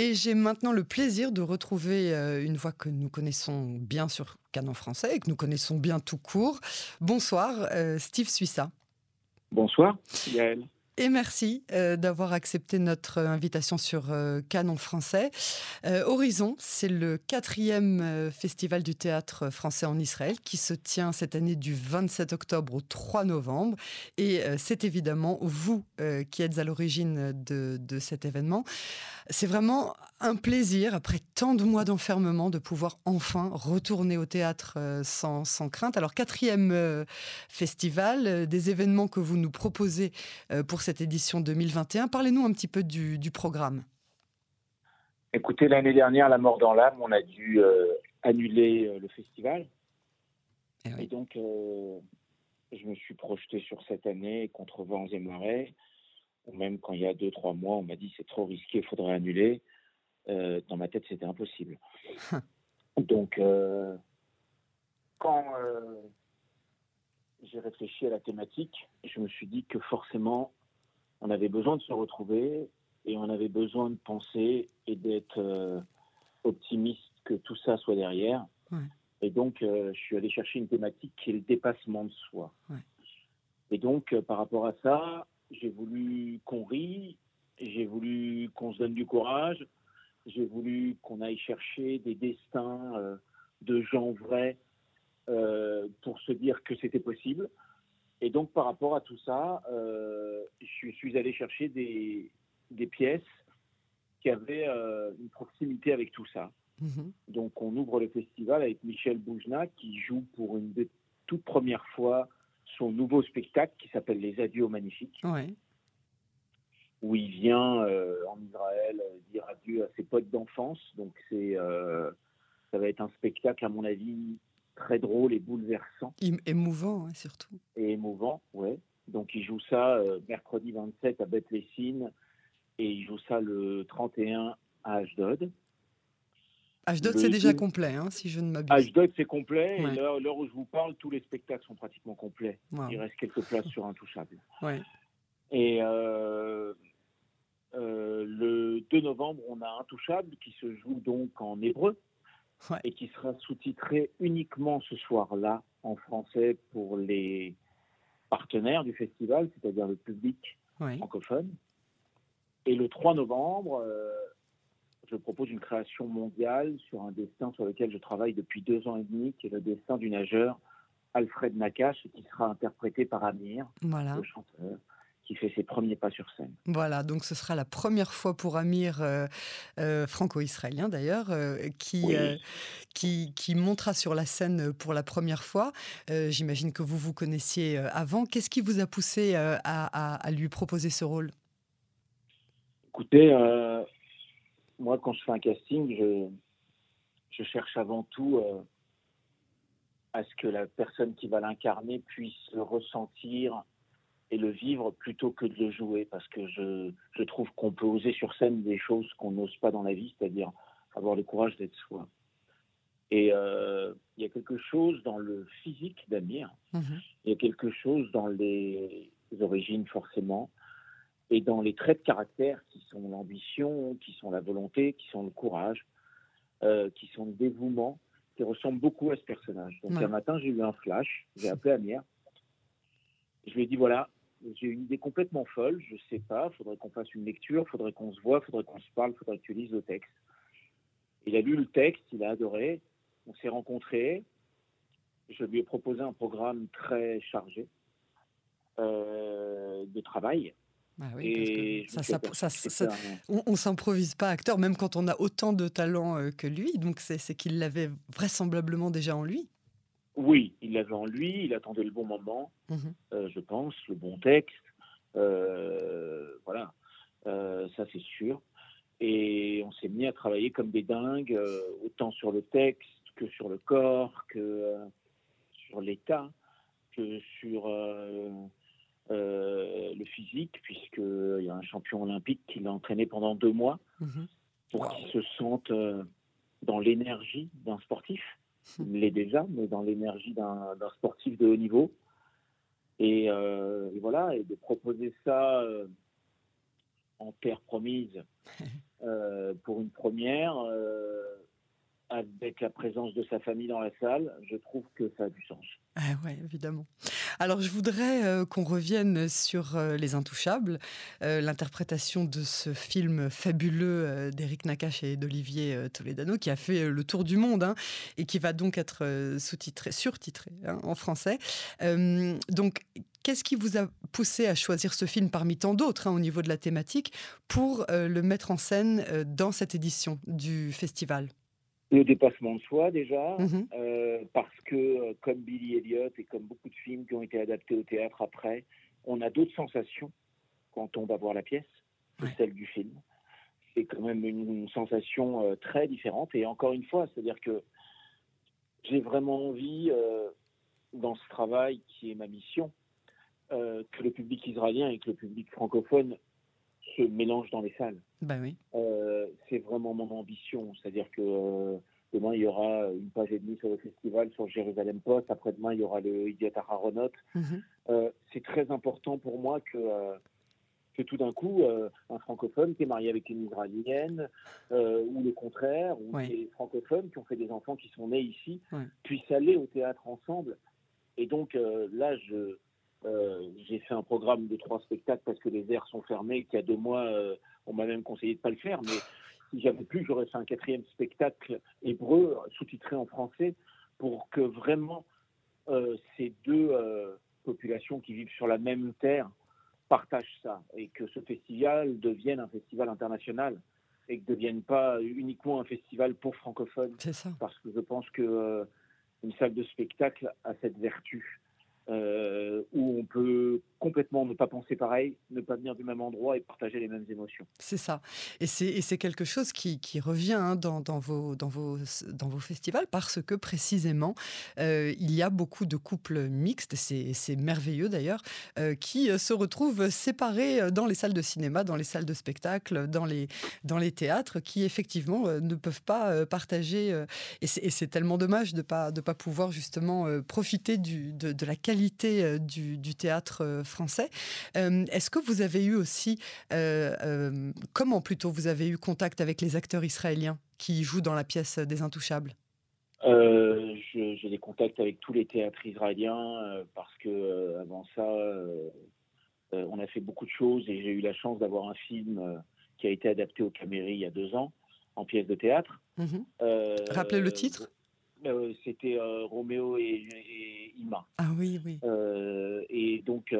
Et j'ai maintenant le plaisir de retrouver une voix que nous connaissons bien sur Canon français et que nous connaissons bien tout court. Bonsoir, Steve Suissa. Bonsoir, Gaël et merci euh, d'avoir accepté notre invitation sur euh, Canon français. Euh, Horizon, c'est le quatrième festival du théâtre français en Israël qui se tient cette année du 27 octobre au 3 novembre. Et c'est évidemment vous qui êtes à l'origine de, de, cet événement. C'est vraiment un plaisir, après tant de mois d'enfermement, de pouvoir enfin retourner au théâtre sans, sans crainte. Alors, quatrième festival, des événements que vous nous proposez pour cette édition 2021. Parlez-nous un petit peu du, programme. Écoutez, l'année dernière, La mort dans l'âme, on a dû euh, annuler euh, le festival. Eh et, donc, euh, je me suis projeté sur cette année contre vents et marées. Ou même quand il y a deux, trois mois, on m'a dit c'est trop risqué, il faudrait annuler. dans ma tête, c'était impossible. donc, quand j'ai réfléchi à la thématique, je me suis dit que forcément, on avait besoin de se retrouver et on avait besoin de penser et d'être euh, optimiste que tout ça soit derrière. Et donc, euh, je suis allé chercher une thématique qui est le dépassement de soi. Et donc, euh, par rapport à ça, j'ai voulu qu'on rie, j'ai voulu qu'on se donne du courage, j'ai voulu qu'on aille chercher des destins de gens vrais pour se dire que c'était possible. Et donc, par rapport à tout ça, euh, je suis allé chercher des, des pièces qui avaient euh, une proximité avec tout ça. Mhm. Donc, on ouvre le festival avec Michel Boujna qui joue pour une des toutes premières fois son nouveau spectacle qui s'appelle Les Adieux Magnifiques. Où il vient euh, en Israël dire adieu à ses potes d'enfance. Donc, c'est, ça va être un spectacle, à mon avis, très drôle et bouleversant. Émouvant, hein, surtout. Et émouvant, ouais. Donc il joue ça euh, mercredi 27 à Bethlehem et il joue ça le 31 à Ashdod. Ashdod, c'est déjà complet, hein, si je ne m'abuse. Ashdod, c'est complet. Et l'heure où je vous parle, tous les spectacles sont pratiquement complets. Il reste quelques places sur Intouchable. Ouais. Et euh, euh, le 2 novembre, on a Intouchable qui se joue donc en hébreu et qui sera sous-titré uniquement ce soir-là en français pour les partenaires du festival, c'est-à-dire le public francophone. Et le 3 novembre, euh, je propose une création mondiale sur un destin sur lequel je travaille depuis deux ans et demi, qui est le destin du nageur Alfred Nakache, qui sera interprété par Amir, le chanteur qui fait ses premiers pas sur scène. Voilà, donc ce sera la première fois pour Amir, euh, euh, franco-israélien d'ailleurs, euh, qui, qui, qui, montera sur la scène pour la première fois. J'imagine que vous vous connaissiez avant. Qu'est-ce qui vous a poussé à, à, lui proposer ce rôle? Écoutez, moi quand je fais un casting, je, je cherche avant tout à ce que la personne qui va l'incarner puisse le ressentir et le vivre plutôt que de le jouer, parce que je, je trouve qu'on peut oser sur scène des choses qu'on n'ose pas dans la vie, c'est-à-dire avoir le courage d'être soi. Et euh, il y a quelque chose dans le physique d'Amir, mhm. il y a quelque chose dans les origines forcément, et dans les traits de caractère qui sont l'ambition, qui sont la volonté, qui sont le courage, euh, qui sont le dévouement, qui ressemblent beaucoup à ce personnage. Donc un matin, j'ai eu un flash, j'ai appelé Amir, je lui ai dit voilà, j'ai une idée complètement folle, je sais pas, faudrait qu'on fasse une lecture, faudrait qu'on se voit, faudrait qu'on se parle, faudrait que tu lises le texte. Il a lu le texte, il a adoré, on s'est rencontrés, je lui ai proposé un programme très chargé euh, de travail. Ah oui, ça, ça, on, ne s'improvise pas acteur, même quand on a autant de talent euh, que lui. Donc c'est qu'il l'avait vraisemblablement déjà en lui. Oui, il l'avait en lui, il attendait le bon moment, mhm. euh, je pense, le bon texte. Euh, voilà, euh, ça c'est sûr. Et on s'est mis à travailler comme des dingues, autant sur le texte que sur le corps, que sur l'état, que sur le physique, puisqu'il y a un champion olympique qui l'a entraîné pendant deux mois mhm. pour qu'il se sente dans l'énergie d'un sportif il l'est déjà, mais dans l'énergie d'un sportif de haut niveau. Et, euh, voilà, et de proposer ça euh, en terre promise, euh, pour une première, avec la présence de sa famille dans la salle, je trouve que ça a du sens. Ah ouais, évidemment. Alors je voudrais euh, qu'on revienne sur euh, Les Intouchables, euh, l'interprétation de ce film fabuleux d'Éric Nakache et d'Olivier Toledano qui a fait le tour du monde hein, et qui va donc être sous-titré, surtitré hein, en français. donc Qu'est-ce qui vous a poussé à choisir ce film parmi tant d'autres hein, au niveau de la thématique pour le mettre en scène dans cette édition du festival? Le dépassement de soi déjà, mhm. euh, parce que euh, comme Billy Elliot et comme beaucoup de films qui ont été adaptés au théâtre après, on a d'autres sensations quand on va voir la pièce que celle du film. C'est quand même une, sensation euh, très différente. Et encore une fois, c'est-à-dire que j'ai vraiment envie, dans ce travail qui est ma mission, que le public israélien et que le public francophone se mélange dans les salles. Bah oui. Euh, c'est vraiment mon ambition. C'est-à-dire que euh, demain, il y aura une page et demie sur le festival, sur Jérusalem Post. Après-demain, il y aura le Idiot Aharonot. Mhm. Euh, c'est très important pour moi que, que tout d'un coup, un francophone qui est marié avec une israélienne, ou le contraire, ou des francophones qui ont fait des enfants qui sont nés ici, puissent aller au théâtre ensemble. Et donc là, je euh, j'ai fait un programme de trois spectacles parce que les airs sont fermés, qu'il y a deux mois, euh, on m'a même conseillé de ne pas le faire. Mais si j'avais pu, j'aurais fait un quatrième spectacle hébreu, sous-titré en français, pour que vraiment euh, ces deux populations qui vivent sur la même terre partagent ça et que ce festival devienne un festival international et que ne devienne pas uniquement un festival pour francophones. C'est ça. Parce que je pense que une salle de spectacle a cette vertu euh, où on peut complètement ne pas penser pareil, ne pas venir du même endroit et partager les mêmes émotions. C'est ça. Et c'est quelque chose qui, qui revient hein, dans, dans, vos, dans, vos, dans vos festivals parce que précisément, euh, il y a beaucoup de couples mixtes, c'est merveilleux d'ailleurs, euh, qui se retrouvent séparés dans les salles de cinéma, dans les salles de spectacle, dans les, dans les théâtres, qui effectivement ne peuvent pas partager. et c'est tellement dommage de ne pas, de pas pouvoir justement profiter du, de, la qualité euh, du, théâtre euh, français. Euh, est-ce que vous avez eu aussi, comment plutôt vous avez eu contact avec les acteurs israéliens qui jouent dans la pièce des Intouchables? J'ai des contacts avec tous les théâtres israéliens parce que avant ça, on a fait beaucoup de choses et j'ai eu la chance d'avoir un film qui a été adapté au Caméry il y a deux ans en pièce de théâtre. Mhm. Rappelez le titre euh, c'était euh, Roméo et, Ima. Ah oui, oui. Euh, et donc,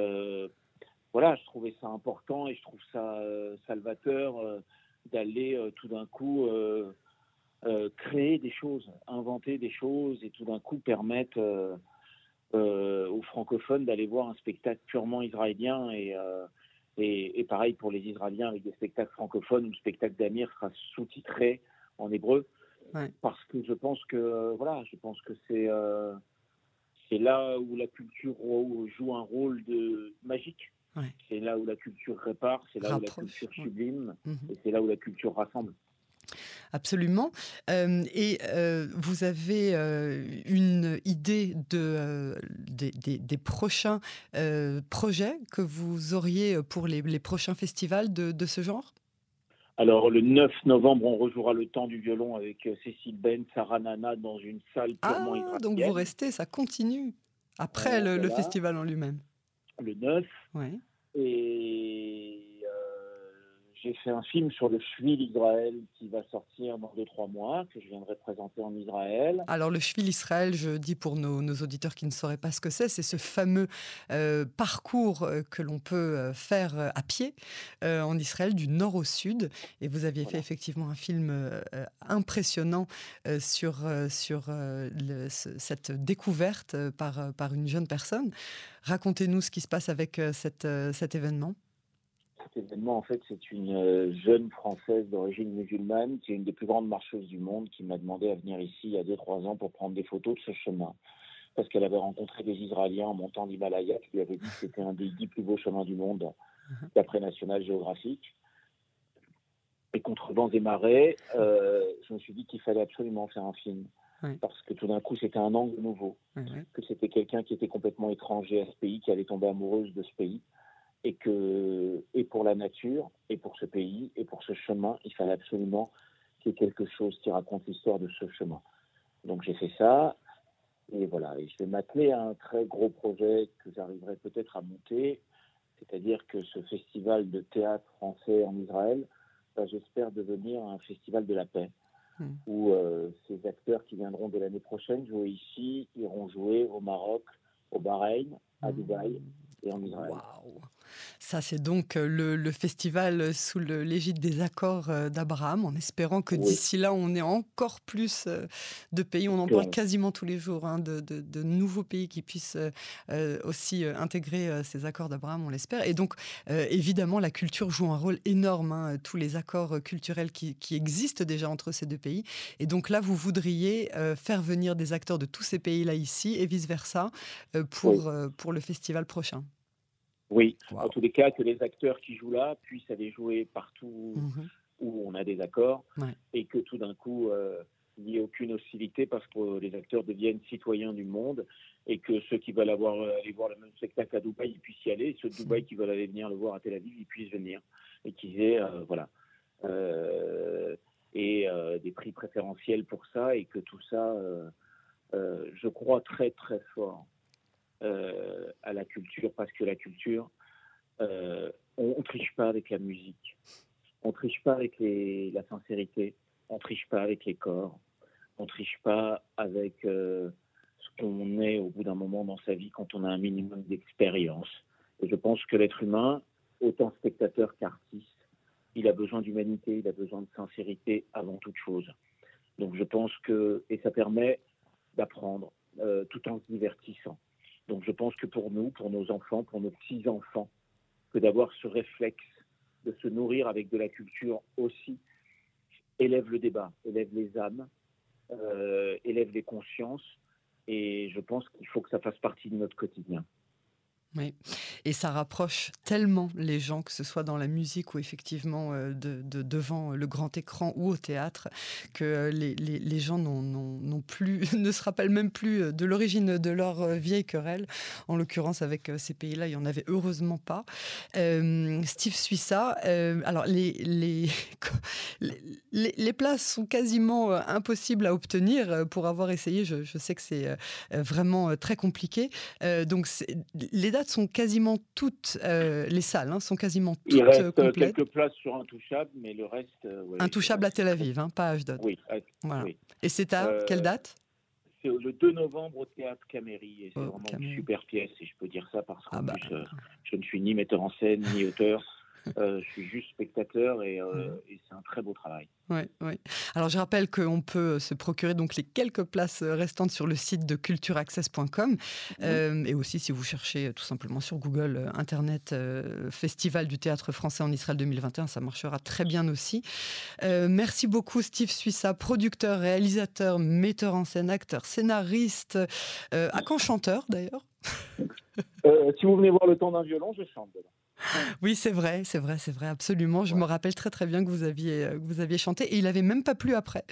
voilà, je trouvais ça important et je trouve ça salvateur d'aller tout d'un coup créer des choses, inventer des choses et tout d'un coup permettre aux francophones d'aller voir un spectacle purement israélien et, et, et, pareil pour les Israéliens avec des spectacles francophones où le spectacle d'Amir sera sous-titré en hébreu. Parce que je pense que voilà, je pense que c'est euh, c'est là où la culture joue un rôle de magique. C'est là où la culture répare, c'est là où la culture sublime, mhm. et c'est là où la culture rassemble. Absolument. Euh, et euh, vous avez une idée de, des, des, prochains projets que vous auriez pour les, les prochains festivals de, de ce genre? Alors, le 9 novembre, on rejouera le temps du violon avec euh, Cécile Ben, Sarah Nana dans une salle purement ah, Donc, vous restez, ça continue après le, le, festival en lui-même. Le 9. Ouais. Et j'ai fait un film sur le Shvil Israël qui va sortir dans 2-3 mois, que je viendrai présenter en Israël. Alors le Shvil Israël, je dis pour nos, auditeurs qui ne sauraient pas ce que c'est, c'est ce fameux euh, parcours euh, que l'on peut euh, faire à pied en Israël du nord au sud. Et vous aviez fait effectivement un film impressionnant sur, sur cette découverte par, par une jeune personne. Racontez-nous ce qui se passe avec cette, cet événement événement, en fait, c'est une euh, jeune Française d'origine musulmane qui est une des plus grandes marcheuses du monde qui m'a demandé à venir ici il y a 2-3 ans pour prendre des photos de ce chemin. Parce qu'elle avait rencontré des Israéliens en montant l'Himalaya qui lui avaient dit que c'était un des dix plus beaux chemins du monde uh-huh. d'après National Geographic. Et contre vents et marées, euh, je me suis dit qu'il fallait absolument faire un film. Parce que tout d'un coup, c'était un angle nouveau. Que c'était quelqu'un qui était complètement étranger à ce pays, qui allait tomber amoureuse de ce pays et que et pour la nature et pour ce pays et pour ce chemin, il fallait absolument qu'il y ait quelque chose qui raconte l'histoire de ce chemin. Donc j'ai fait ça et voilà. Et je vais m'atteler à un très gros projet que j'arriverai peut-être à monter, c'est-à-dire que ce festival de théâtre français en Israël, va, j'espère devenir un festival de la paix. Hmm. où euh, ces acteurs qui viendront de l'année prochaine jouer ici iront jouer au Maroc, au Bahreïn, à hmm. Dubaï et en Israël. Ça, c'est donc euh, le, festival sous l'égide des accords euh, d'Abraham, en espérant que d'ici là, on ait encore plus euh, de pays. On en parle quasiment tous les jours, hein, de, nouveaux pays qui puissent aussi intégrer ces accords d'Abraham, on l'espère. Et donc, évidemment, la culture joue un rôle énorme, hein, tous les accords culturels qui, existent déjà entre ces deux pays. Et donc là, vous voudriez faire venir des acteurs de tous ces pays-là ici et vice-versa pour, pour le festival prochain. Oui, en tous les cas, que les acteurs qui jouent là puissent aller jouer partout mhm. où on a des accords et que tout d'un coup, euh, il n'y ait aucune hostilité parce que les acteurs deviennent citoyens du monde et que ceux qui veulent avoir, euh, aller voir le même spectacle à Dubaï, ils puissent y aller, et ceux de Dubaï qui veulent aller venir le voir à Tel Aviv, ils puissent venir et qu'ils aient, euh, voilà, et des prix préférentiels pour ça et que tout ça, je crois très très fort euh, à la culture parce que la culture, euh, on, ne triche pas avec la musique, on triche pas avec la sincérité, on triche pas avec les corps, on triche pas avec euh, ce qu'on est au bout d'un moment dans sa vie quand on a un minimum d'expérience. Et je pense que l'être humain, autant spectateur qu'artiste, il a besoin d'humanité, il a besoin de sincérité avant toute chose. Donc je pense que, et ça permet d'apprendre tout en se divertissant. Donc je pense que pour nous, pour nos enfants, pour nos petits-enfants, que d'avoir ce réflexe de se nourrir avec de la culture aussi élève le débat, élève les âmes, euh, élève les consciences. Et je pense qu'il faut que ça fasse partie de notre quotidien. Et ça rapproche tellement les gens, que ce soit dans la musique ou effectivement euh, de, devant le grand écran ou au théâtre, que euh, les, gens n'ont plus, ne se rappellent même plus euh, de l'origine de leur vieille querelle. En l'occurrence, avec ces pays-là, il n'y en avait heureusement pas. Steve Suissa, alors les, les, les, places sont quasiment impossibles à obtenir. Pour avoir essayé, je, je sais que c'est vraiment très compliqué. donc, les dates sont quasiment toutes, euh, les salles hein, sont quasiment toutes Il reste euh, complètes. quelques places sur Intouchable, mais le reste. Euh, Intouchable à Tel Aviv, hein, pas à Ashdod. Oui, Et c'est à quelle date? C'est le 2 novembre au théâtre Caméry. Et c'est vraiment une super pièce, si je peux dire ça, parce que ah bah. je ne suis ni metteur en scène, ni auteur. Euh, je suis juste spectateur et, euh, et c'est un très beau travail. Oui, oui. Alors je rappelle qu'on peut se procurer donc les quelques places restantes sur le site de cultureaccess.com euh, et aussi si vous cherchez tout simplement sur Google Internet Festival du théâtre français en Israël 2021, ça marchera très bien aussi. merci beaucoup Steve Suissa, producteur, réalisateur, metteur en scène, acteur, scénariste, à quand chanteur d'ailleurs Si vous venez voir le temps d'un violon, je chante. Oui, c'est vrai, c'est vrai, c'est vrai, absolument. Je me rappelle très très bien que vous aviez, euh, vous aviez chanté et il avait même pas plu après.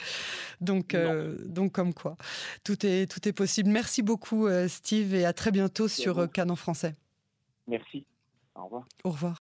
Donc, euh, donc comme quoi, tout est, tout est possible. Merci beaucoup, euh, Steve, et à très bientôt sur Canon Français. Merci. Au revoir. Au revoir.